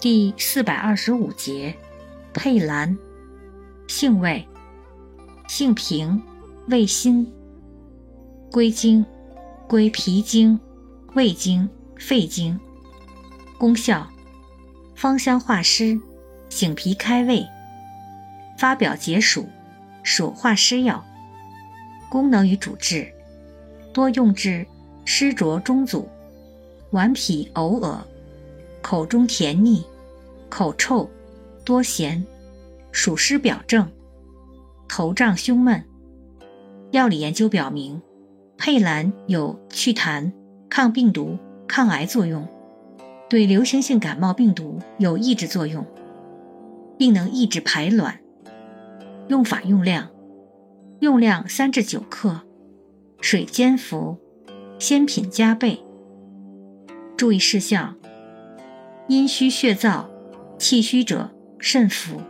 第四百二十五节，佩兰，性味，性平，味辛，归经，归脾经、胃经、肺经。功效，芳香化湿，醒脾开胃，发表解暑，暑化湿药。功能与主治，多用治湿浊中阻、顽皮呕恶、口中甜腻。口臭、多涎、暑湿表症、头胀胸闷。药理研究表明，佩兰有祛痰、抗病毒、抗癌作用，对流行性感冒病毒有抑制作用，并能抑制排卵。用法用量：用量三至九克，水煎服，鲜品加倍。注意事项：阴虚血燥。气虚者慎服。